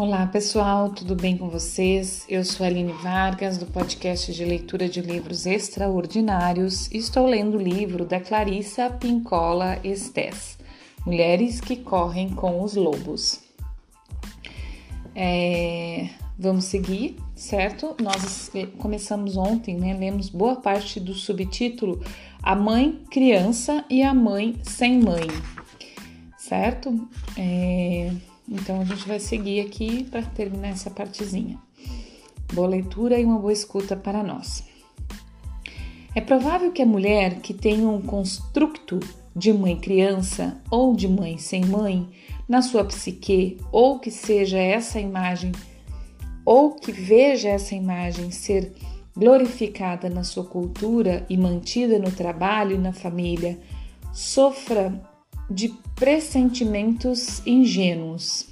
Olá pessoal, tudo bem com vocês? Eu sou Aline Vargas do podcast de leitura de livros extraordinários. Estou lendo o livro da Clarissa Pincola Estés, Mulheres que Correm com os Lobos. É, vamos seguir, certo? Nós começamos ontem, né? Lemos boa parte do subtítulo A Mãe Criança e a Mãe Sem Mãe, certo? É, então a gente vai seguir aqui para terminar essa partezinha. Boa leitura e uma boa escuta para nós. É provável que a mulher que tenha um construto de mãe-criança ou de mãe sem mãe na sua psique, ou que seja essa imagem, ou que veja essa imagem ser glorificada na sua cultura e mantida no trabalho e na família, sofra de pressentimentos ingênuos,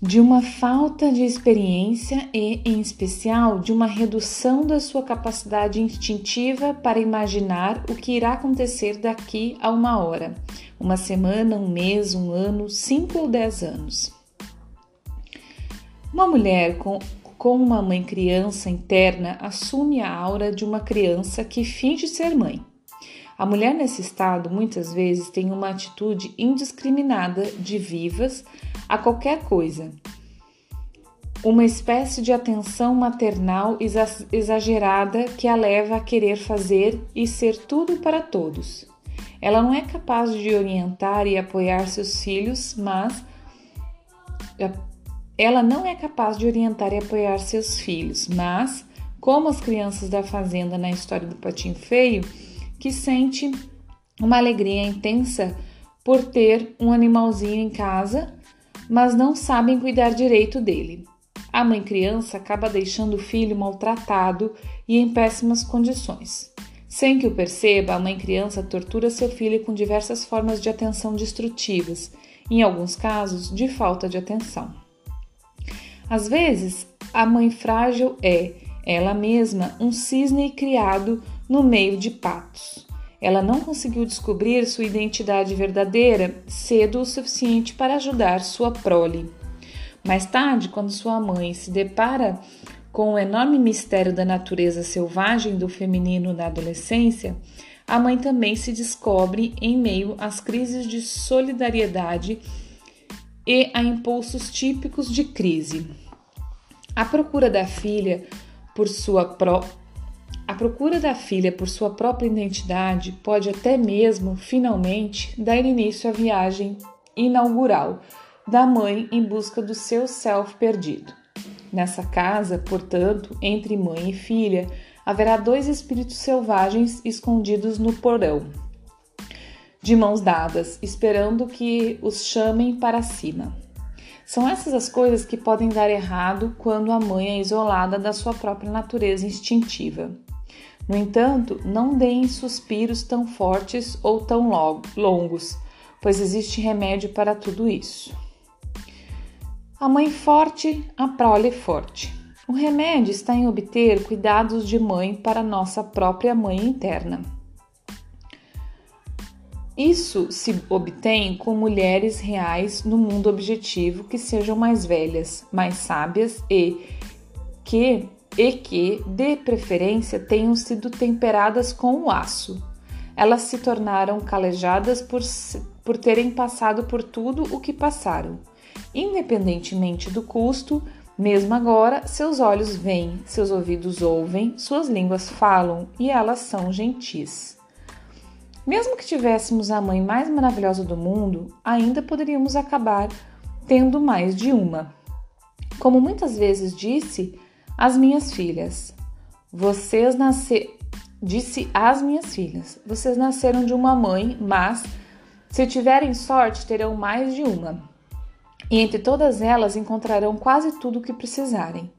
de uma falta de experiência e, em especial, de uma redução da sua capacidade instintiva para imaginar o que irá acontecer daqui a uma hora, uma semana, um mês, um ano, cinco ou dez anos. Uma mulher com, com uma mãe criança interna assume a aura de uma criança que finge ser mãe. A mulher nesse estado muitas vezes tem uma atitude indiscriminada de vivas a qualquer coisa. Uma espécie de atenção maternal exagerada que a leva a querer fazer e ser tudo para todos. Ela não é capaz de orientar e apoiar seus filhos, mas ela não é capaz de orientar e apoiar seus filhos, mas como as crianças da fazenda na história do patinho feio, que sente uma alegria intensa por ter um animalzinho em casa, mas não sabem cuidar direito dele. A mãe criança acaba deixando o filho maltratado e em péssimas condições. Sem que o perceba, a mãe criança tortura seu filho com diversas formas de atenção destrutivas, em alguns casos, de falta de atenção. Às vezes, a mãe frágil é, ela mesma, um cisne criado no meio de patos. Ela não conseguiu descobrir sua identidade verdadeira cedo o suficiente para ajudar sua prole. Mais tarde, quando sua mãe se depara com o enorme mistério da natureza selvagem do feminino na adolescência, a mãe também se descobre em meio às crises de solidariedade e a impulsos típicos de crise. A procura da filha por sua a procura da filha por sua própria identidade pode até mesmo, finalmente, dar início à viagem inaugural da mãe em busca do seu self perdido. Nessa casa, portanto, entre mãe e filha, haverá dois espíritos selvagens escondidos no porão, de mãos dadas, esperando que os chamem para cima. São essas as coisas que podem dar errado quando a mãe é isolada da sua própria natureza instintiva. No entanto, não deem suspiros tão fortes ou tão longos, pois existe remédio para tudo isso. A mãe forte, a prole forte. O remédio está em obter cuidados de mãe para nossa própria mãe interna. Isso se obtém com mulheres reais no mundo objetivo que sejam mais velhas, mais sábias e que e que, de preferência, tenham sido temperadas com o aço. Elas se tornaram calejadas por, por terem passado por tudo o que passaram. Independentemente do custo, mesmo agora, seus olhos veem, seus ouvidos ouvem, suas línguas falam e elas são gentis. Mesmo que tivéssemos a mãe mais maravilhosa do mundo, ainda poderíamos acabar tendo mais de uma. Como muitas vezes disse, as minhas filhas, vocês nasceram. Disse às minhas filhas: Vocês nasceram de uma mãe, mas se tiverem sorte, terão mais de uma. E entre todas elas encontrarão quase tudo o que precisarem.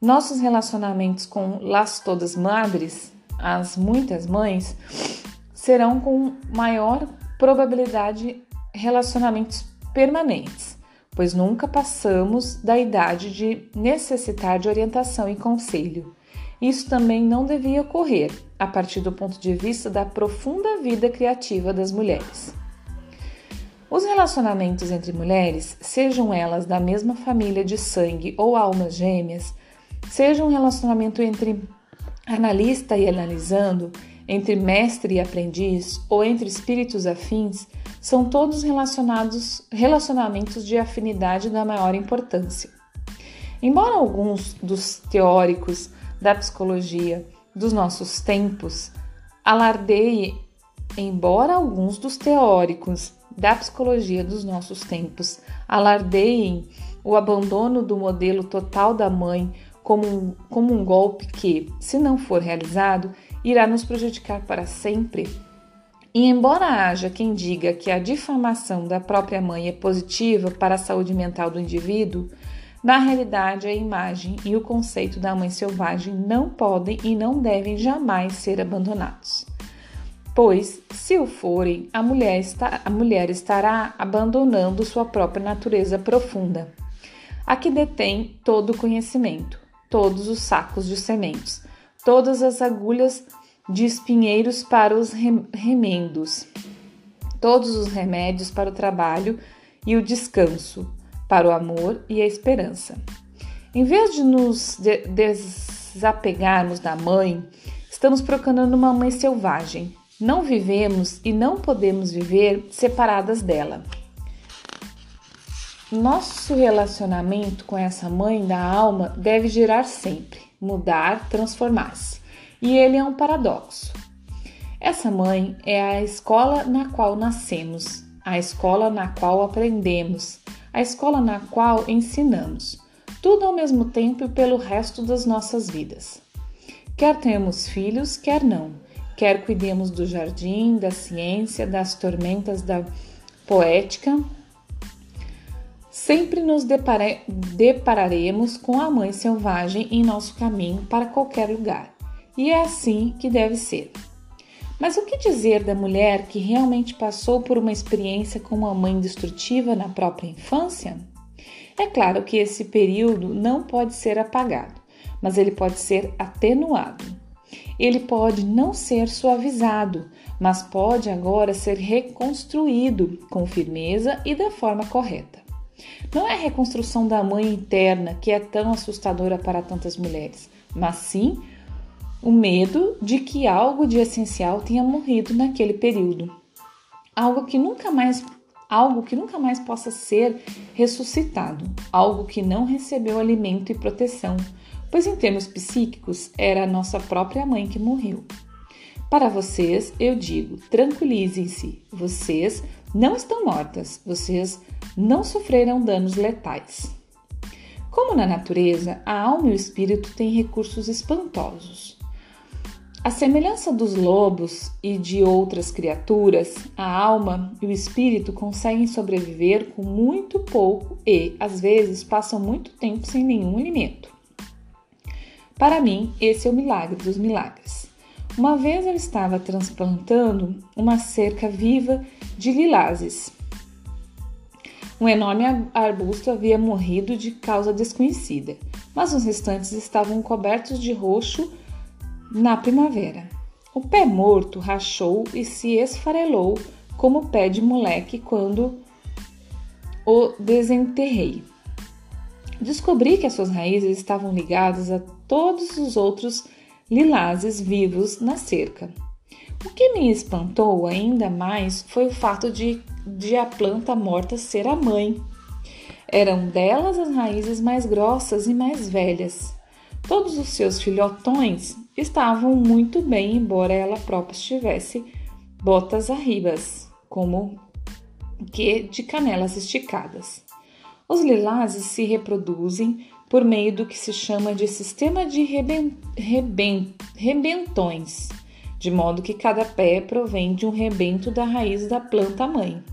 Nossos relacionamentos com las todas madres, as muitas mães, serão com maior probabilidade relacionamentos permanentes pois nunca passamos da idade de necessitar de orientação e conselho. Isso também não devia ocorrer a partir do ponto de vista da profunda vida criativa das mulheres. Os relacionamentos entre mulheres, sejam elas da mesma família de sangue ou almas gêmeas, seja um relacionamento entre analista e analisando, entre mestre e aprendiz ou entre espíritos afins, são todos relacionados relacionamentos de afinidade da maior importância. Embora alguns dos teóricos da psicologia dos nossos tempos alardeiem, embora alguns dos teóricos da psicologia dos nossos tempos alardeiem o abandono do modelo total da mãe como um, como um golpe que, se não for realizado, irá nos prejudicar para sempre. E embora haja quem diga que a difamação da própria mãe é positiva para a saúde mental do indivíduo, na realidade, a imagem e o conceito da mãe selvagem não podem e não devem jamais ser abandonados. Pois, se o forem, a mulher, está, a mulher estará abandonando sua própria natureza profunda, a que detém todo o conhecimento, todos os sacos de sementes, todas as agulhas de espinheiros para os remendos, todos os remédios para o trabalho e o descanso para o amor e a esperança. Em vez de nos de desapegarmos da mãe, estamos procurando uma mãe selvagem. Não vivemos e não podemos viver separadas dela. Nosso relacionamento com essa mãe da alma deve girar sempre, mudar, transformar-se. E ele é um paradoxo. Essa mãe é a escola na qual nascemos, a escola na qual aprendemos, a escola na qual ensinamos, tudo ao mesmo tempo e pelo resto das nossas vidas. Quer tenhamos filhos, quer não, quer cuidemos do jardim, da ciência, das tormentas da poética, sempre nos depara depararemos com a mãe selvagem em nosso caminho para qualquer lugar. E é assim que deve ser. Mas o que dizer da mulher que realmente passou por uma experiência com uma mãe destrutiva na própria infância? É claro que esse período não pode ser apagado, mas ele pode ser atenuado. Ele pode não ser suavizado, mas pode agora ser reconstruído com firmeza e da forma correta. Não é a reconstrução da mãe interna que é tão assustadora para tantas mulheres, mas sim o medo de que algo de essencial tenha morrido naquele período. Algo que nunca mais algo que nunca mais possa ser ressuscitado, algo que não recebeu alimento e proteção, pois em termos psíquicos era a nossa própria mãe que morreu. Para vocês, eu digo: tranquilizem-se, vocês não estão mortas, vocês não sofreram danos letais. Como na natureza, a alma e o espírito têm recursos espantosos. A semelhança dos lobos e de outras criaturas, a alma e o espírito conseguem sobreviver com muito pouco e, às vezes, passam muito tempo sem nenhum alimento. Para mim, esse é o milagre dos milagres. Uma vez eu estava transplantando uma cerca viva de lilazes. Um enorme arbusto havia morrido de causa desconhecida, mas os restantes estavam cobertos de roxo na primavera. O pé morto rachou e se esfarelou como o pé de moleque quando o desenterrei. Descobri que as suas raízes estavam ligadas a todos os outros lilazes vivos na cerca. O que me espantou ainda mais foi o fato de, de a planta morta ser a mãe. Eram delas as raízes mais grossas e mais velhas. Todos os seus filhotões estavam muito bem, embora ela própria estivesse botas arribas, como que de canelas esticadas. Os lilazes se reproduzem por meio do que se chama de sistema de reben, reben, rebentões, de modo que cada pé provém de um rebento da raiz da planta mãe.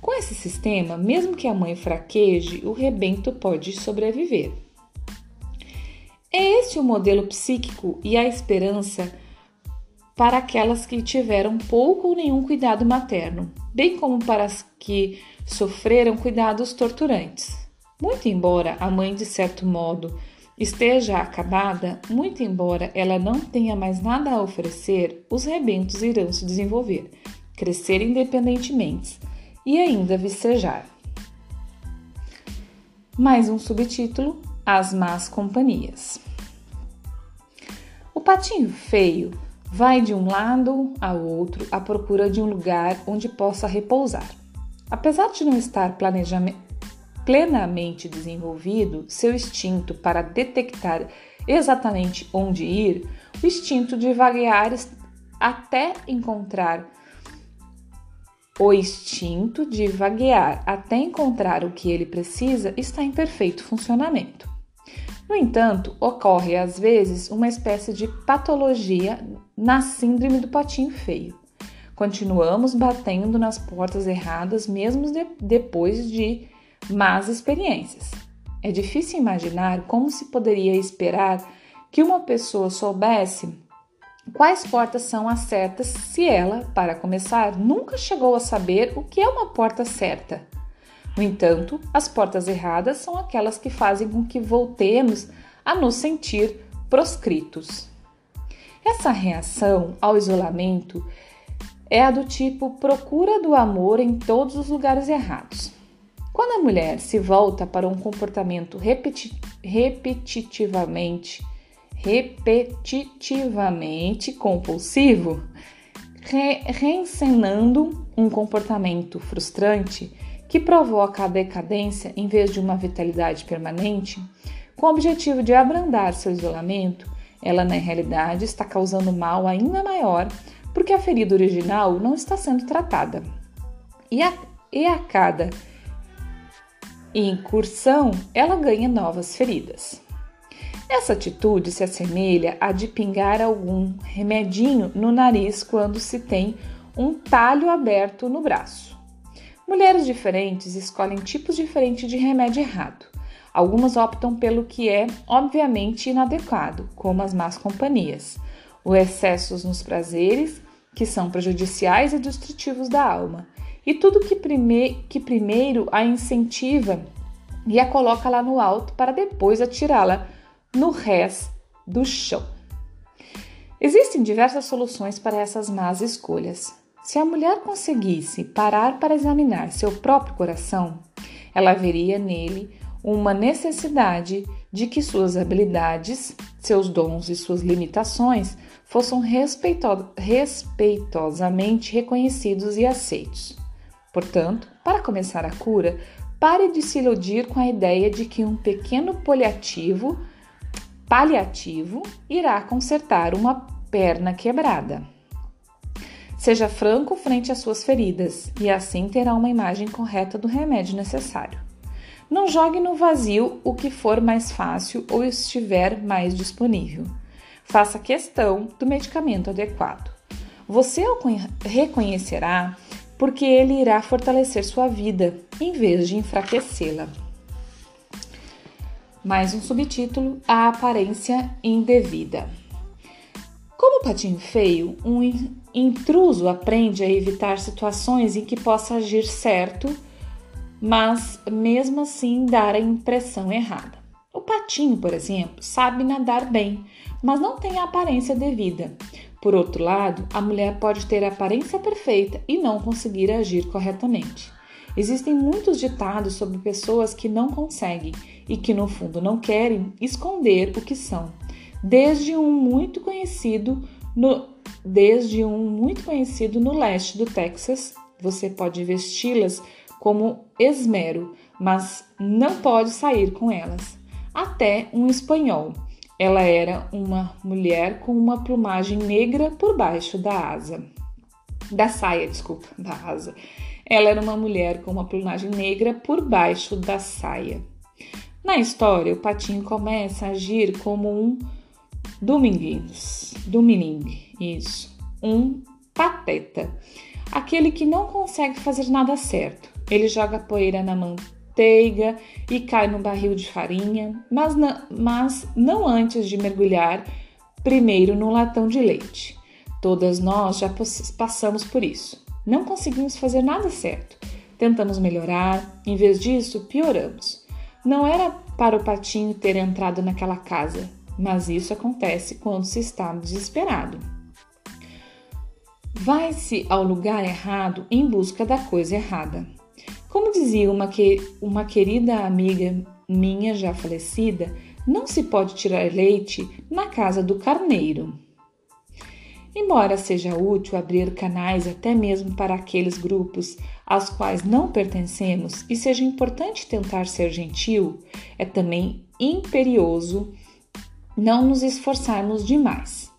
Com esse sistema, mesmo que a mãe fraqueje, o rebento pode sobreviver. É este o modelo psíquico e a esperança para aquelas que tiveram pouco ou nenhum cuidado materno, bem como para as que sofreram cuidados torturantes. Muito embora a mãe, de certo modo, esteja acabada, muito embora ela não tenha mais nada a oferecer, os rebentos irão se desenvolver, crescer independentemente e ainda vicejar. Mais um subtítulo: As Más Companhias. O patinho feio vai de um lado ao outro à procura de um lugar onde possa repousar. Apesar de não estar plenamente desenvolvido, seu instinto para detectar exatamente onde ir, o instinto de vaguear até encontrar o instinto de vaguear até encontrar o que ele precisa está em perfeito funcionamento. No entanto, ocorre às vezes uma espécie de patologia na síndrome do patinho feio. Continuamos batendo nas portas erradas mesmo de, depois de más experiências. É difícil imaginar como se poderia esperar que uma pessoa soubesse quais portas são as certas se ela, para começar, nunca chegou a saber o que é uma porta certa. No entanto, as portas erradas são aquelas que fazem com que voltemos a nos sentir proscritos. Essa reação ao isolamento é a do tipo procura do amor em todos os lugares errados. Quando a mulher se volta para um comportamento repeti repetitivamente repetitivamente compulsivo, re reencenando um comportamento frustrante que provoca a decadência em vez de uma vitalidade permanente, com o objetivo de abrandar seu isolamento, ela na realidade está causando mal ainda maior porque a ferida original não está sendo tratada. E a, e a cada incursão, ela ganha novas feridas. Essa atitude se assemelha a de pingar algum remedinho no nariz quando se tem um talho aberto no braço. Mulheres diferentes escolhem tipos diferentes de remédio errado. Algumas optam pelo que é obviamente inadequado, como as más companhias, os excessos nos prazeres, que são prejudiciais e destrutivos da alma, e tudo que, prime que primeiro a incentiva e a coloca lá no alto para depois atirá-la no rés do chão. Existem diversas soluções para essas más escolhas. Se a mulher conseguisse parar para examinar seu próprio coração, ela veria nele uma necessidade de que suas habilidades, seus dons e suas limitações fossem respeito respeitosamente reconhecidos e aceitos. Portanto, para começar a cura, pare de se iludir com a ideia de que um pequeno paliativo paliativo irá consertar uma perna quebrada. Seja franco frente às suas feridas e assim terá uma imagem correta do remédio necessário. Não jogue no vazio o que for mais fácil ou estiver mais disponível. Faça questão do medicamento adequado. Você o reconhecerá porque ele irá fortalecer sua vida em vez de enfraquecê-la. Mais um subtítulo: A aparência indevida. Como patinho feio, um intruso aprende a evitar situações em que possa agir certo, mas mesmo assim dar a impressão errada. O patinho, por exemplo, sabe nadar bem, mas não tem a aparência devida. Por outro lado, a mulher pode ter a aparência perfeita e não conseguir agir corretamente. Existem muitos ditados sobre pessoas que não conseguem e que no fundo não querem esconder o que são. Desde um muito conhecido no desde um muito conhecido no leste do Texas, você pode vesti-las como esmero, mas não pode sair com elas. Até um espanhol. Ela era uma mulher com uma plumagem negra por baixo da asa. Da saia, desculpa, da asa. Ela era uma mulher com uma plumagem negra por baixo da saia. Na história, o patinho começa a agir como um dominguinhos, dominingue, isso, um pateta, aquele que não consegue fazer nada certo. Ele joga poeira na manteiga e cai no barril de farinha, mas não, mas não antes de mergulhar primeiro no latão de leite. Todas nós já passamos por isso. Não conseguimos fazer nada certo. Tentamos melhorar, em vez disso, pioramos. Não era para o patinho ter entrado naquela casa, mas isso acontece quando se está desesperado. Vai-se ao lugar errado em busca da coisa errada. Como dizia uma, que, uma querida amiga minha já falecida, não se pode tirar leite na casa do carneiro. Embora seja útil abrir canais até mesmo para aqueles grupos aos quais não pertencemos e seja importante tentar ser gentil, é também imperioso não nos esforçarmos demais.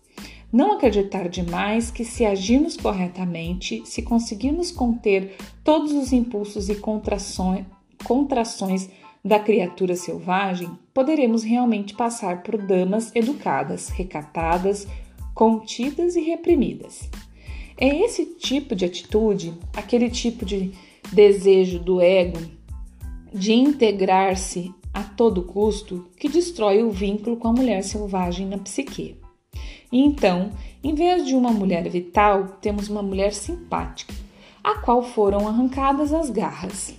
Não acreditar demais que, se agirmos corretamente, se conseguirmos conter todos os impulsos e contrações, contrações da criatura selvagem, poderemos realmente passar por damas educadas, recatadas, contidas e reprimidas. É esse tipo de atitude, aquele tipo de desejo do ego de integrar-se a todo custo, que destrói o vínculo com a mulher selvagem na psique. Então, em vez de uma mulher vital, temos uma mulher simpática, a qual foram arrancadas as garras.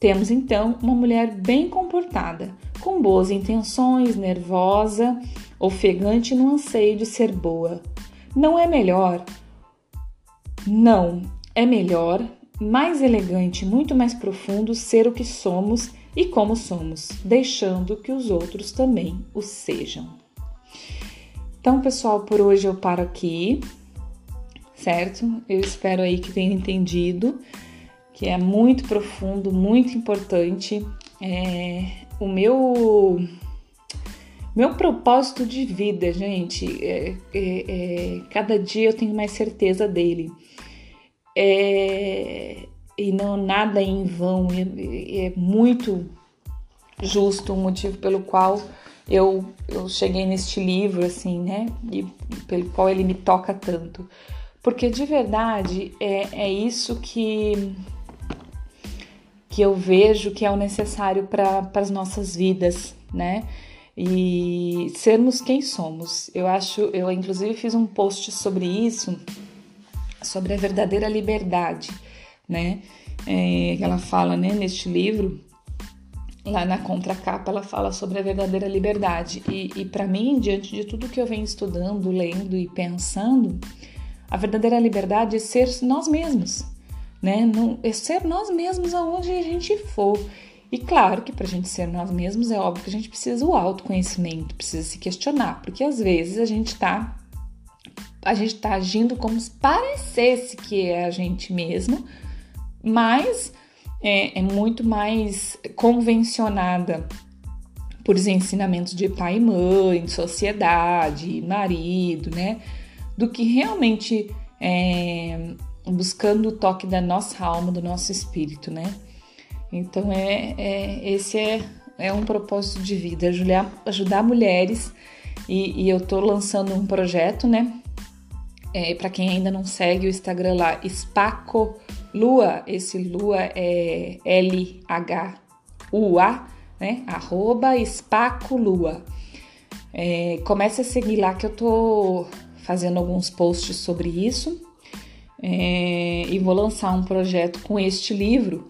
Temos então uma mulher bem comportada, com boas intenções, nervosa, ofegante no anseio de ser boa. Não é melhor? Não, é melhor, mais elegante, muito mais profundo ser o que somos e como somos, deixando que os outros também o sejam. Então, pessoal, por hoje eu paro aqui, certo? Eu espero aí que tenham entendido que é muito profundo, muito importante. É, o meu meu propósito de vida, gente, é, é, é, cada dia eu tenho mais certeza dele. É, e não nada é em vão, é, é muito justo o motivo pelo qual eu, eu cheguei neste livro, assim, né? E pelo qual ele me toca tanto. Porque de verdade é, é isso que, que eu vejo que é o necessário para as nossas vidas, né? e sermos quem somos. Eu acho, eu inclusive fiz um post sobre isso, sobre a verdadeira liberdade, né? É, ela fala, né, neste livro, lá na contracapa, ela fala sobre a verdadeira liberdade. E, e para mim, diante de tudo que eu venho estudando, lendo e pensando, a verdadeira liberdade é ser nós mesmos, né? Não, é ser nós mesmos aonde a gente for. E claro que para a gente ser nós mesmos é óbvio que a gente precisa o autoconhecimento, precisa se questionar, porque às vezes a gente está a gente está agindo como se parecesse que é a gente mesmo, mas é, é muito mais convencionada por os ensinamentos de pai e mãe, sociedade, marido, né? Do que realmente é, buscando o toque da nossa alma, do nosso espírito, né? Então, é, é esse é, é um propósito de vida, ajudar, ajudar mulheres. E, e eu tô lançando um projeto, né? É, para quem ainda não segue o Instagram lá, Spaco Lua, esse Lua é L-H-U-A, né? Arroba Spaco Lua. É, comece a seguir lá que eu tô fazendo alguns posts sobre isso. É, e vou lançar um projeto com este livro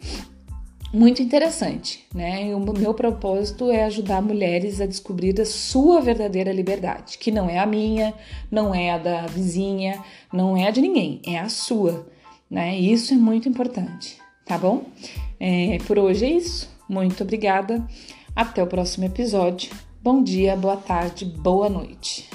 muito interessante, né? E o meu propósito é ajudar mulheres a descobrir a sua verdadeira liberdade, que não é a minha, não é a da vizinha, não é a de ninguém, é a sua, né? E isso é muito importante, tá bom? É, por hoje é isso. Muito obrigada. Até o próximo episódio. Bom dia, boa tarde, boa noite.